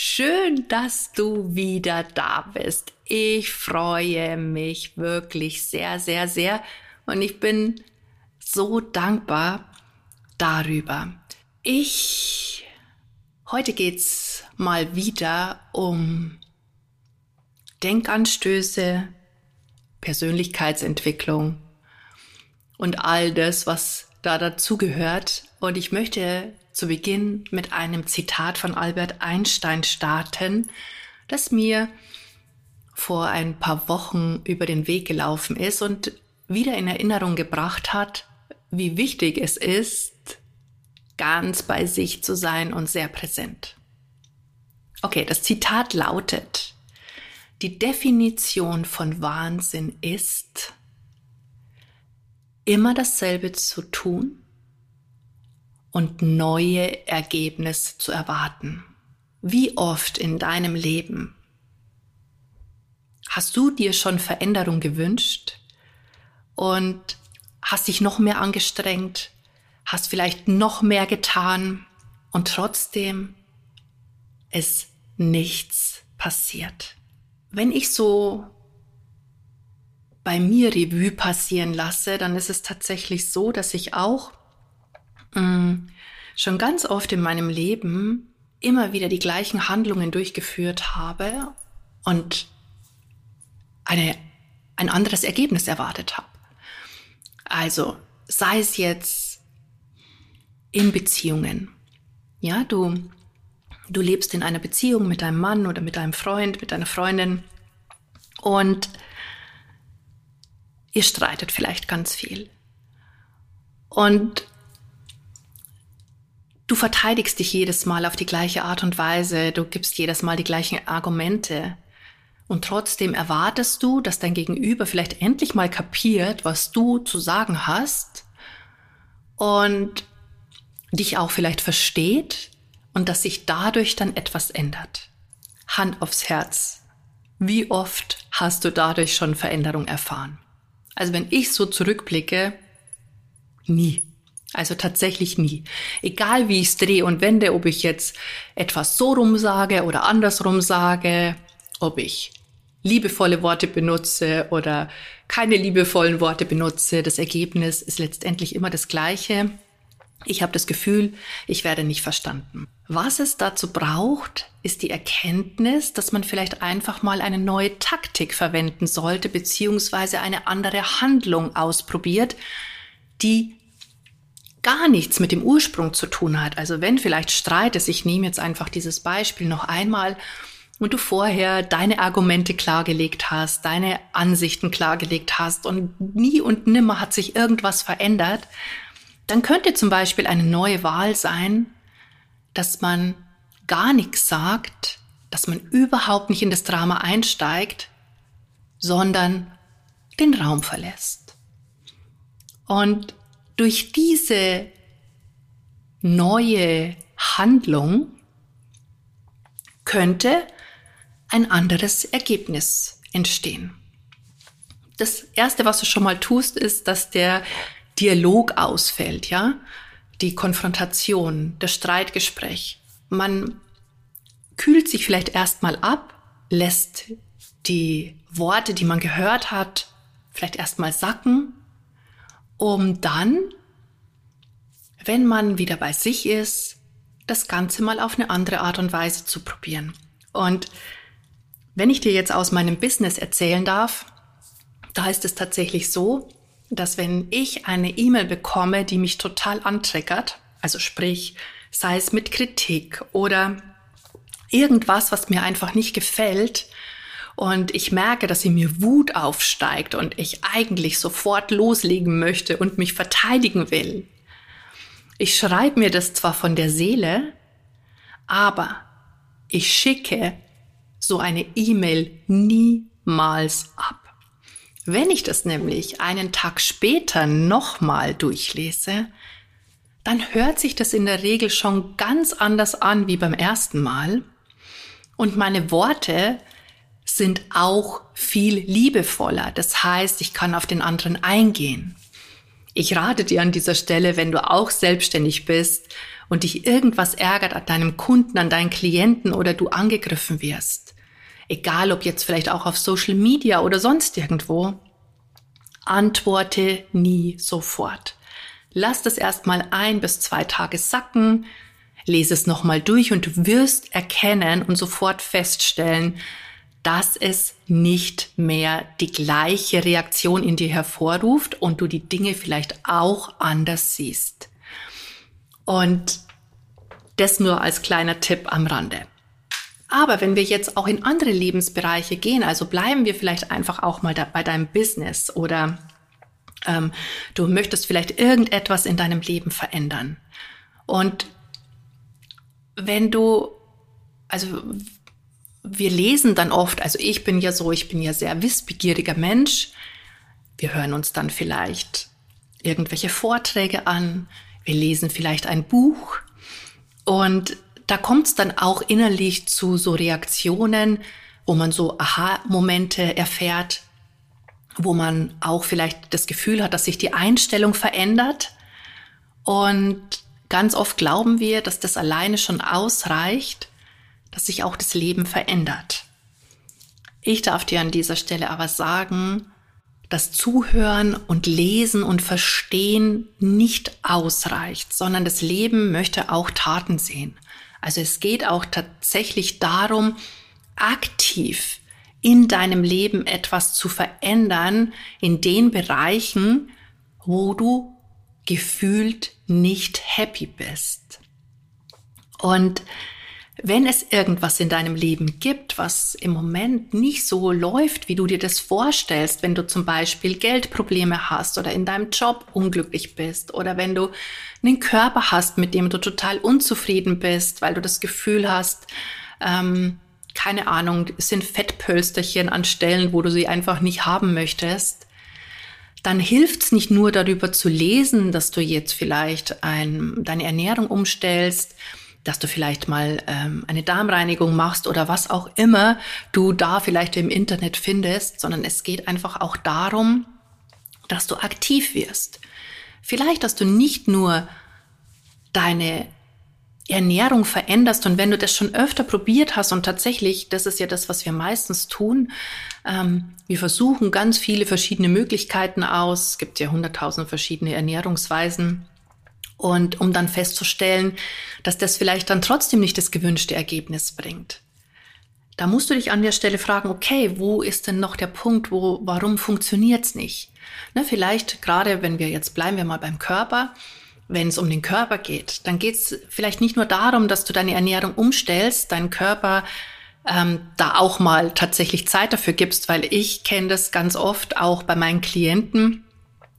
schön, dass du wieder da bist. Ich freue mich wirklich sehr, sehr, sehr und ich bin so dankbar darüber. Ich heute geht's mal wieder um Denkanstöße, Persönlichkeitsentwicklung und all das, was da dazugehört. Und ich möchte zu Beginn mit einem Zitat von Albert Einstein starten, das mir vor ein paar Wochen über den Weg gelaufen ist und wieder in Erinnerung gebracht hat, wie wichtig es ist, ganz bei sich zu sein und sehr präsent. Okay, das Zitat lautet, die Definition von Wahnsinn ist, immer dasselbe zu tun, und neue Ergebnisse zu erwarten. Wie oft in deinem Leben hast du dir schon Veränderung gewünscht und hast dich noch mehr angestrengt, hast vielleicht noch mehr getan und trotzdem ist nichts passiert. Wenn ich so bei mir Revue passieren lasse, dann ist es tatsächlich so, dass ich auch schon ganz oft in meinem Leben immer wieder die gleichen Handlungen durchgeführt habe und eine, ein anderes Ergebnis erwartet habe. Also sei es jetzt in Beziehungen. Ja, du, du lebst in einer Beziehung mit deinem Mann oder mit deinem Freund, mit deiner Freundin und ihr streitet vielleicht ganz viel. Und Du verteidigst dich jedes Mal auf die gleiche Art und Weise, du gibst jedes Mal die gleichen Argumente. Und trotzdem erwartest du, dass dein Gegenüber vielleicht endlich mal kapiert, was du zu sagen hast und dich auch vielleicht versteht und dass sich dadurch dann etwas ändert. Hand aufs Herz. Wie oft hast du dadurch schon Veränderung erfahren? Also wenn ich so zurückblicke, nie. Also tatsächlich nie. Egal wie ich es drehe und wende, ob ich jetzt etwas so rum sage oder andersrum sage, ob ich liebevolle Worte benutze oder keine liebevollen Worte benutze, das Ergebnis ist letztendlich immer das gleiche. Ich habe das Gefühl, ich werde nicht verstanden. Was es dazu braucht, ist die Erkenntnis, dass man vielleicht einfach mal eine neue Taktik verwenden sollte, beziehungsweise eine andere Handlung ausprobiert, die gar nichts mit dem Ursprung zu tun hat. Also wenn vielleicht Streit ist, ich nehme jetzt einfach dieses Beispiel noch einmal und du vorher deine Argumente klargelegt hast, deine Ansichten klargelegt hast und nie und nimmer hat sich irgendwas verändert, dann könnte zum Beispiel eine neue Wahl sein, dass man gar nichts sagt, dass man überhaupt nicht in das Drama einsteigt, sondern den Raum verlässt. Und durch diese neue Handlung könnte ein anderes Ergebnis entstehen. Das erste, was du schon mal tust, ist, dass der Dialog ausfällt, ja? Die Konfrontation, das Streitgespräch. Man kühlt sich vielleicht erstmal ab, lässt die Worte, die man gehört hat, vielleicht erstmal sacken um dann, wenn man wieder bei sich ist, das Ganze mal auf eine andere Art und Weise zu probieren. Und wenn ich dir jetzt aus meinem Business erzählen darf, da ist es tatsächlich so, dass wenn ich eine E-Mail bekomme, die mich total anträgert, also sprich, sei es mit Kritik oder irgendwas, was mir einfach nicht gefällt, und ich merke, dass in mir Wut aufsteigt und ich eigentlich sofort loslegen möchte und mich verteidigen will. Ich schreibe mir das zwar von der Seele, aber ich schicke so eine E-Mail niemals ab. Wenn ich das nämlich einen Tag später nochmal durchlese, dann hört sich das in der Regel schon ganz anders an wie beim ersten Mal. Und meine Worte sind auch viel liebevoller. Das heißt, ich kann auf den anderen eingehen. Ich rate dir an dieser Stelle, wenn du auch selbstständig bist und dich irgendwas ärgert an deinem Kunden, an deinen Klienten oder du angegriffen wirst, egal ob jetzt vielleicht auch auf Social Media oder sonst irgendwo, antworte nie sofort. Lass das erstmal ein bis zwei Tage sacken, lese es nochmal durch und wirst erkennen und sofort feststellen, dass es nicht mehr die gleiche Reaktion in dir hervorruft und du die Dinge vielleicht auch anders siehst. Und das nur als kleiner Tipp am Rande. Aber wenn wir jetzt auch in andere Lebensbereiche gehen, also bleiben wir vielleicht einfach auch mal bei deinem Business oder ähm, du möchtest vielleicht irgendetwas in deinem Leben verändern. Und wenn du, also wir lesen dann oft, also ich bin ja so, ich bin ja sehr wissbegieriger Mensch. Wir hören uns dann vielleicht irgendwelche Vorträge an, wir lesen vielleicht ein Buch und da kommt es dann auch innerlich zu so Reaktionen, wo man so Aha-Momente erfährt, wo man auch vielleicht das Gefühl hat, dass sich die Einstellung verändert. Und ganz oft glauben wir, dass das alleine schon ausreicht, dass sich auch das Leben verändert. Ich darf dir an dieser Stelle aber sagen, dass Zuhören und Lesen und Verstehen nicht ausreicht, sondern das Leben möchte auch Taten sehen. Also es geht auch tatsächlich darum, aktiv in deinem Leben etwas zu verändern in den Bereichen, wo du gefühlt nicht happy bist. Und wenn es irgendwas in deinem Leben gibt, was im Moment nicht so läuft, wie du dir das vorstellst, wenn du zum Beispiel Geldprobleme hast oder in deinem Job unglücklich bist oder wenn du einen Körper hast, mit dem du total unzufrieden bist, weil du das Gefühl hast, ähm, keine Ahnung, es sind Fettpölsterchen an Stellen, wo du sie einfach nicht haben möchtest, dann hilft es nicht nur darüber zu lesen, dass du jetzt vielleicht ein, deine Ernährung umstellst, dass du vielleicht mal ähm, eine Darmreinigung machst oder was auch immer du da vielleicht im Internet findest, sondern es geht einfach auch darum, dass du aktiv wirst. Vielleicht, dass du nicht nur deine Ernährung veränderst und wenn du das schon öfter probiert hast und tatsächlich, das ist ja das, was wir meistens tun, ähm, wir versuchen ganz viele verschiedene Möglichkeiten aus, es gibt ja hunderttausend verschiedene Ernährungsweisen und um dann festzustellen, dass das vielleicht dann trotzdem nicht das gewünschte Ergebnis bringt. Da musst du dich an der Stelle fragen, okay, wo ist denn noch der Punkt, wo, warum funktioniert's nicht? Ne, vielleicht gerade, wenn wir jetzt bleiben wir mal beim Körper, wenn es um den Körper geht, dann geht's vielleicht nicht nur darum, dass du deine Ernährung umstellst, deinen Körper ähm, da auch mal tatsächlich Zeit dafür gibst, weil ich kenne das ganz oft auch bei meinen Klienten,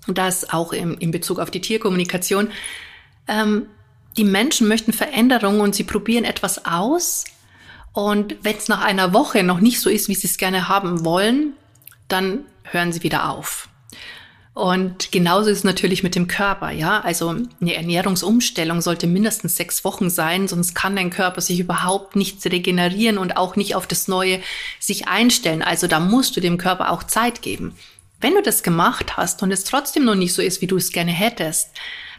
dass auch im, in Bezug auf die Tierkommunikation, ähm, die Menschen möchten Veränderungen und sie probieren etwas aus. Und wenn es nach einer Woche noch nicht so ist, wie sie es gerne haben wollen, dann hören sie wieder auf. Und genauso ist es natürlich mit dem Körper, ja. Also eine Ernährungsumstellung sollte mindestens sechs Wochen sein, sonst kann dein Körper sich überhaupt nicht regenerieren und auch nicht auf das Neue sich einstellen. Also da musst du dem Körper auch Zeit geben. Wenn du das gemacht hast und es trotzdem noch nicht so ist, wie du es gerne hättest,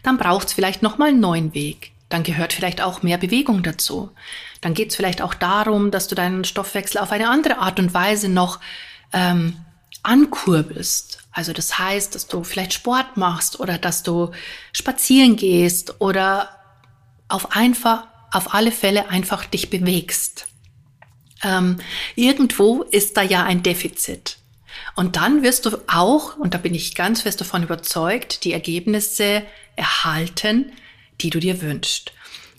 dann braucht es vielleicht nochmal einen neuen Weg. Dann gehört vielleicht auch mehr Bewegung dazu. Dann geht es vielleicht auch darum, dass du deinen Stoffwechsel auf eine andere Art und Weise noch ähm, ankurbelst. Also das heißt, dass du vielleicht Sport machst oder dass du spazieren gehst oder auf einfach, auf alle Fälle einfach dich bewegst. Ähm, irgendwo ist da ja ein Defizit. Und dann wirst du auch, und da bin ich ganz fest davon überzeugt, die Ergebnisse erhalten, die du dir wünschst.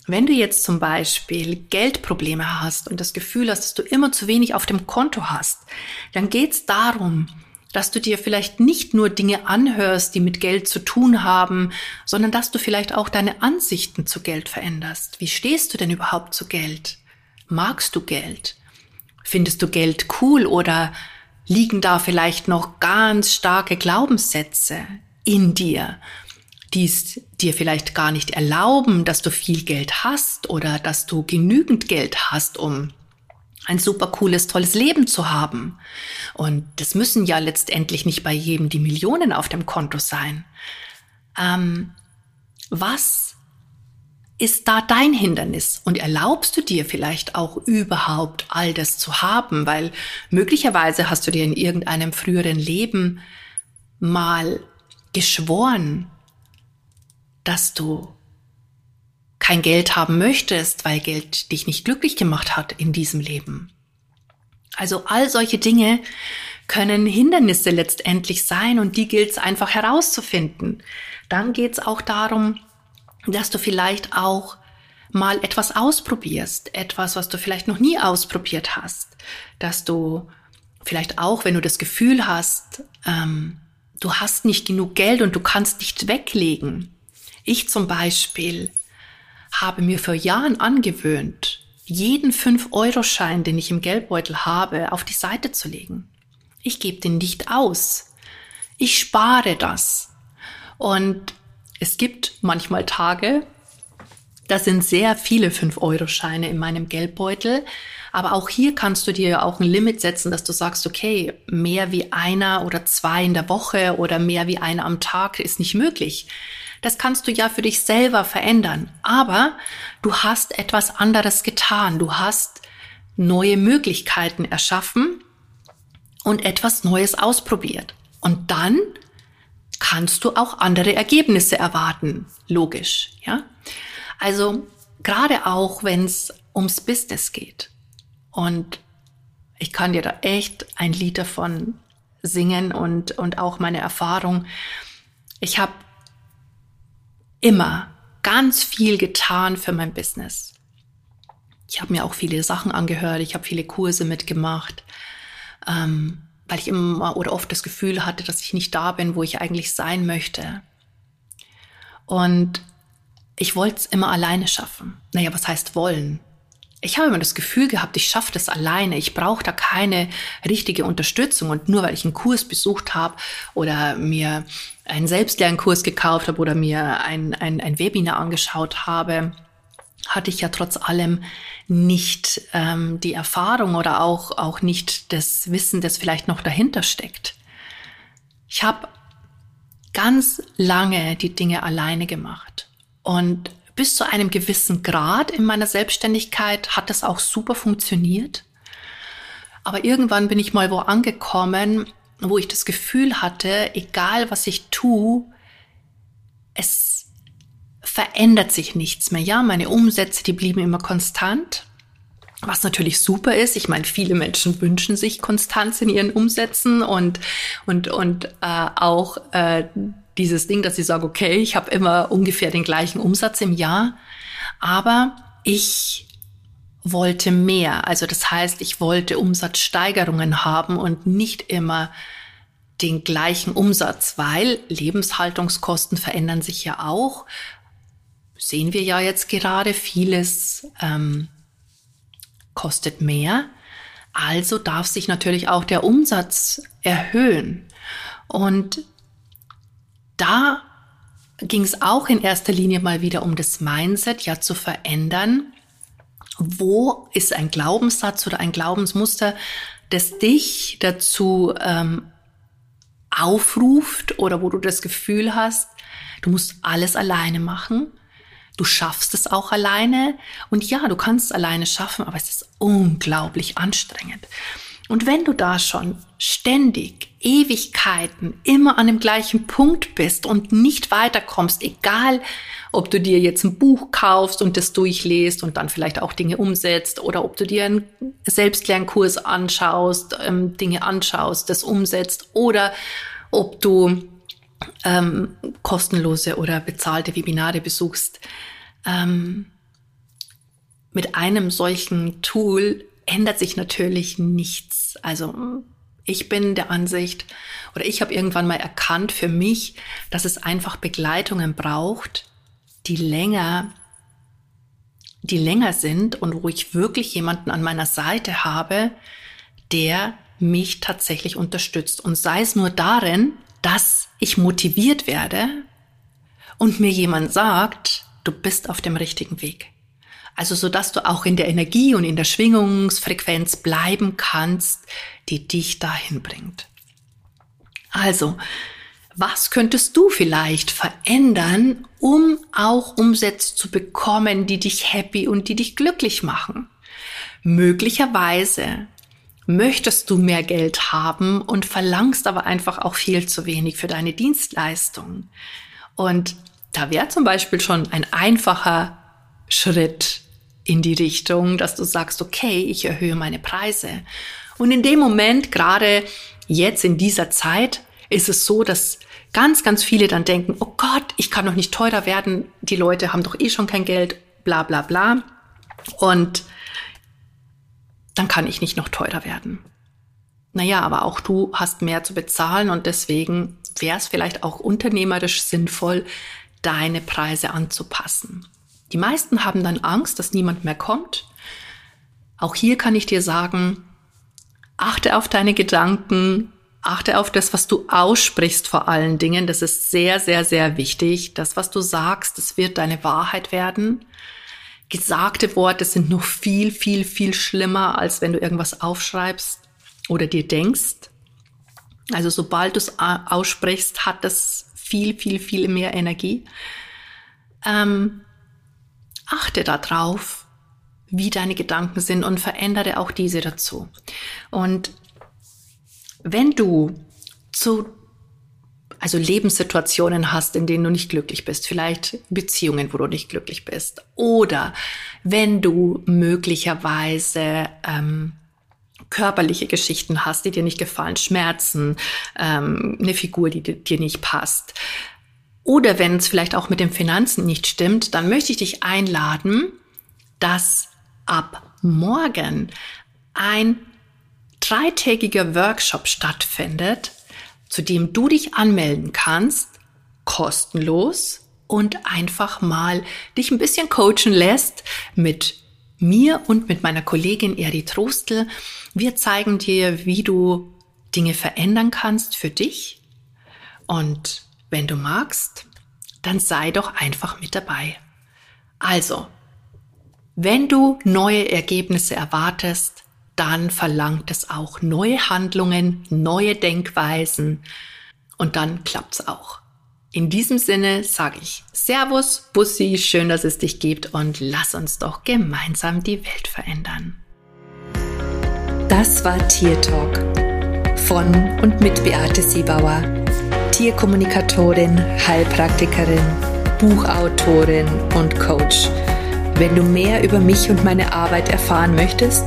Wenn du jetzt zum Beispiel Geldprobleme hast und das Gefühl hast, dass du immer zu wenig auf dem Konto hast, dann geht es darum, dass du dir vielleicht nicht nur Dinge anhörst, die mit Geld zu tun haben, sondern dass du vielleicht auch deine Ansichten zu Geld veränderst. Wie stehst du denn überhaupt zu Geld? Magst du Geld? Findest du Geld cool oder liegen da vielleicht noch ganz starke Glaubenssätze in dir, die es dir vielleicht gar nicht erlauben, dass du viel Geld hast oder dass du genügend Geld hast, um ein super cooles, tolles Leben zu haben. Und das müssen ja letztendlich nicht bei jedem die Millionen auf dem Konto sein. Ähm, was ist da dein Hindernis? Und erlaubst du dir vielleicht auch überhaupt all das zu haben? Weil möglicherweise hast du dir in irgendeinem früheren Leben mal geschworen, dass du kein Geld haben möchtest, weil Geld dich nicht glücklich gemacht hat in diesem Leben. Also all solche Dinge können Hindernisse letztendlich sein und die gilt es einfach herauszufinden. Dann geht es auch darum, dass du vielleicht auch mal etwas ausprobierst, etwas, was du vielleicht noch nie ausprobiert hast, dass du vielleicht auch, wenn du das Gefühl hast, ähm, du hast nicht genug Geld und du kannst nicht weglegen. Ich zum Beispiel habe mir vor Jahren angewöhnt, jeden 5-Euro-Schein, den ich im Geldbeutel habe, auf die Seite zu legen. Ich gebe den nicht aus. Ich spare das. Und es gibt manchmal Tage, da sind sehr viele 5-Euro-Scheine in meinem Geldbeutel. Aber auch hier kannst du dir auch ein Limit setzen, dass du sagst, okay, mehr wie einer oder zwei in der Woche oder mehr wie einer am Tag ist nicht möglich. Das kannst du ja für dich selber verändern. Aber du hast etwas anderes getan. Du hast neue Möglichkeiten erschaffen und etwas Neues ausprobiert. Und dann kannst du auch andere Ergebnisse erwarten. Logisch, ja? Also gerade auch, wenn es ums Business geht. Und ich kann dir da echt ein Lied davon singen und, und auch meine Erfahrung. Ich habe immer ganz viel getan für mein Business. Ich habe mir auch viele Sachen angehört, ich habe viele Kurse mitgemacht. Ähm, weil ich immer oder oft das Gefühl hatte, dass ich nicht da bin, wo ich eigentlich sein möchte. Und ich wollte es immer alleine schaffen. Naja, was heißt wollen? Ich habe immer das Gefühl gehabt, ich schaffe das alleine. Ich brauche da keine richtige Unterstützung. Und nur weil ich einen Kurs besucht habe oder mir einen Selbstlernkurs gekauft habe oder mir ein, ein, ein Webinar angeschaut habe, hatte ich ja trotz allem nicht ähm, die Erfahrung oder auch, auch nicht das Wissen, das vielleicht noch dahinter steckt. Ich habe ganz lange die Dinge alleine gemacht und bis zu einem gewissen Grad in meiner Selbstständigkeit hat das auch super funktioniert. Aber irgendwann bin ich mal wo angekommen, wo ich das Gefühl hatte, egal was ich tue, es verändert sich nichts mehr. Ja, meine Umsätze, die blieben immer konstant. Was natürlich super ist. Ich meine, viele Menschen wünschen sich Konstanz in ihren Umsätzen und, und, und äh, auch äh, dieses Ding, dass sie sagen, okay, ich habe immer ungefähr den gleichen Umsatz im Jahr. Aber ich wollte mehr. Also das heißt, ich wollte Umsatzsteigerungen haben und nicht immer den gleichen Umsatz, weil Lebenshaltungskosten verändern sich ja auch sehen wir ja jetzt gerade, vieles ähm, kostet mehr. Also darf sich natürlich auch der Umsatz erhöhen. Und da ging es auch in erster Linie mal wieder um das Mindset, ja zu verändern. Wo ist ein Glaubenssatz oder ein Glaubensmuster, das dich dazu ähm, aufruft oder wo du das Gefühl hast, du musst alles alleine machen Du schaffst es auch alleine. Und ja, du kannst es alleine schaffen, aber es ist unglaublich anstrengend. Und wenn du da schon ständig, Ewigkeiten, immer an dem gleichen Punkt bist und nicht weiterkommst, egal ob du dir jetzt ein Buch kaufst und das durchliest und dann vielleicht auch Dinge umsetzt oder ob du dir einen Selbstlernkurs anschaust, ähm, Dinge anschaust, das umsetzt oder ob du ähm, kostenlose oder bezahlte Webinare besuchst. Ähm, mit einem solchen Tool ändert sich natürlich nichts. Also ich bin der Ansicht oder ich habe irgendwann mal erkannt für mich, dass es einfach Begleitungen braucht, die länger die länger sind und wo ich wirklich jemanden an meiner Seite habe, der mich tatsächlich unterstützt. Und sei es nur darin, dass ich motiviert werde und mir jemand sagt, du bist auf dem richtigen Weg. Also so dass du auch in der Energie und in der Schwingungsfrequenz bleiben kannst, die dich dahin bringt. Also, was könntest du vielleicht verändern, um auch Umsätze zu bekommen, die dich happy und die dich glücklich machen? Möglicherweise möchtest du mehr Geld haben und verlangst aber einfach auch viel zu wenig für deine Dienstleistung. Und da wäre zum Beispiel schon ein einfacher Schritt in die Richtung, dass du sagst, okay, ich erhöhe meine Preise. Und in dem Moment, gerade jetzt in dieser Zeit, ist es so, dass ganz, ganz viele dann denken, oh Gott, ich kann doch nicht teurer werden, die Leute haben doch eh schon kein Geld, bla bla bla. Und dann kann ich nicht noch teurer werden. Naja, aber auch du hast mehr zu bezahlen und deswegen wäre es vielleicht auch unternehmerisch sinnvoll, deine Preise anzupassen. Die meisten haben dann Angst, dass niemand mehr kommt. Auch hier kann ich dir sagen, achte auf deine Gedanken, achte auf das, was du aussprichst vor allen Dingen. Das ist sehr, sehr, sehr wichtig. Das, was du sagst, das wird deine Wahrheit werden. Gesagte Worte sind noch viel, viel, viel schlimmer, als wenn du irgendwas aufschreibst oder dir denkst. Also sobald du es aussprichst, hat das viel, viel, viel mehr Energie. Ähm, achte darauf, wie deine Gedanken sind und verändere auch diese dazu. Und wenn du zu also Lebenssituationen hast, in denen du nicht glücklich bist, vielleicht Beziehungen, wo du nicht glücklich bist, oder wenn du möglicherweise ähm, körperliche Geschichten hast, die dir nicht gefallen, Schmerzen, ähm, eine Figur, die dir nicht passt, oder wenn es vielleicht auch mit den Finanzen nicht stimmt, dann möchte ich dich einladen, dass ab morgen ein dreitägiger Workshop stattfindet, zu dem du dich anmelden kannst, kostenlos und einfach mal dich ein bisschen coachen lässt mit mir und mit meiner Kollegin Eri Trostel. Wir zeigen dir, wie du Dinge verändern kannst für dich. Und wenn du magst, dann sei doch einfach mit dabei. Also, wenn du neue Ergebnisse erwartest, dann verlangt es auch neue Handlungen, neue Denkweisen und dann klappt's auch. In diesem Sinne sage ich Servus, Bussi, schön, dass es dich gibt und lass uns doch gemeinsam die Welt verändern. Das war Tier Talk von und mit Beate Siebauer, Tierkommunikatorin, Heilpraktikerin, Buchautorin und Coach. Wenn du mehr über mich und meine Arbeit erfahren möchtest,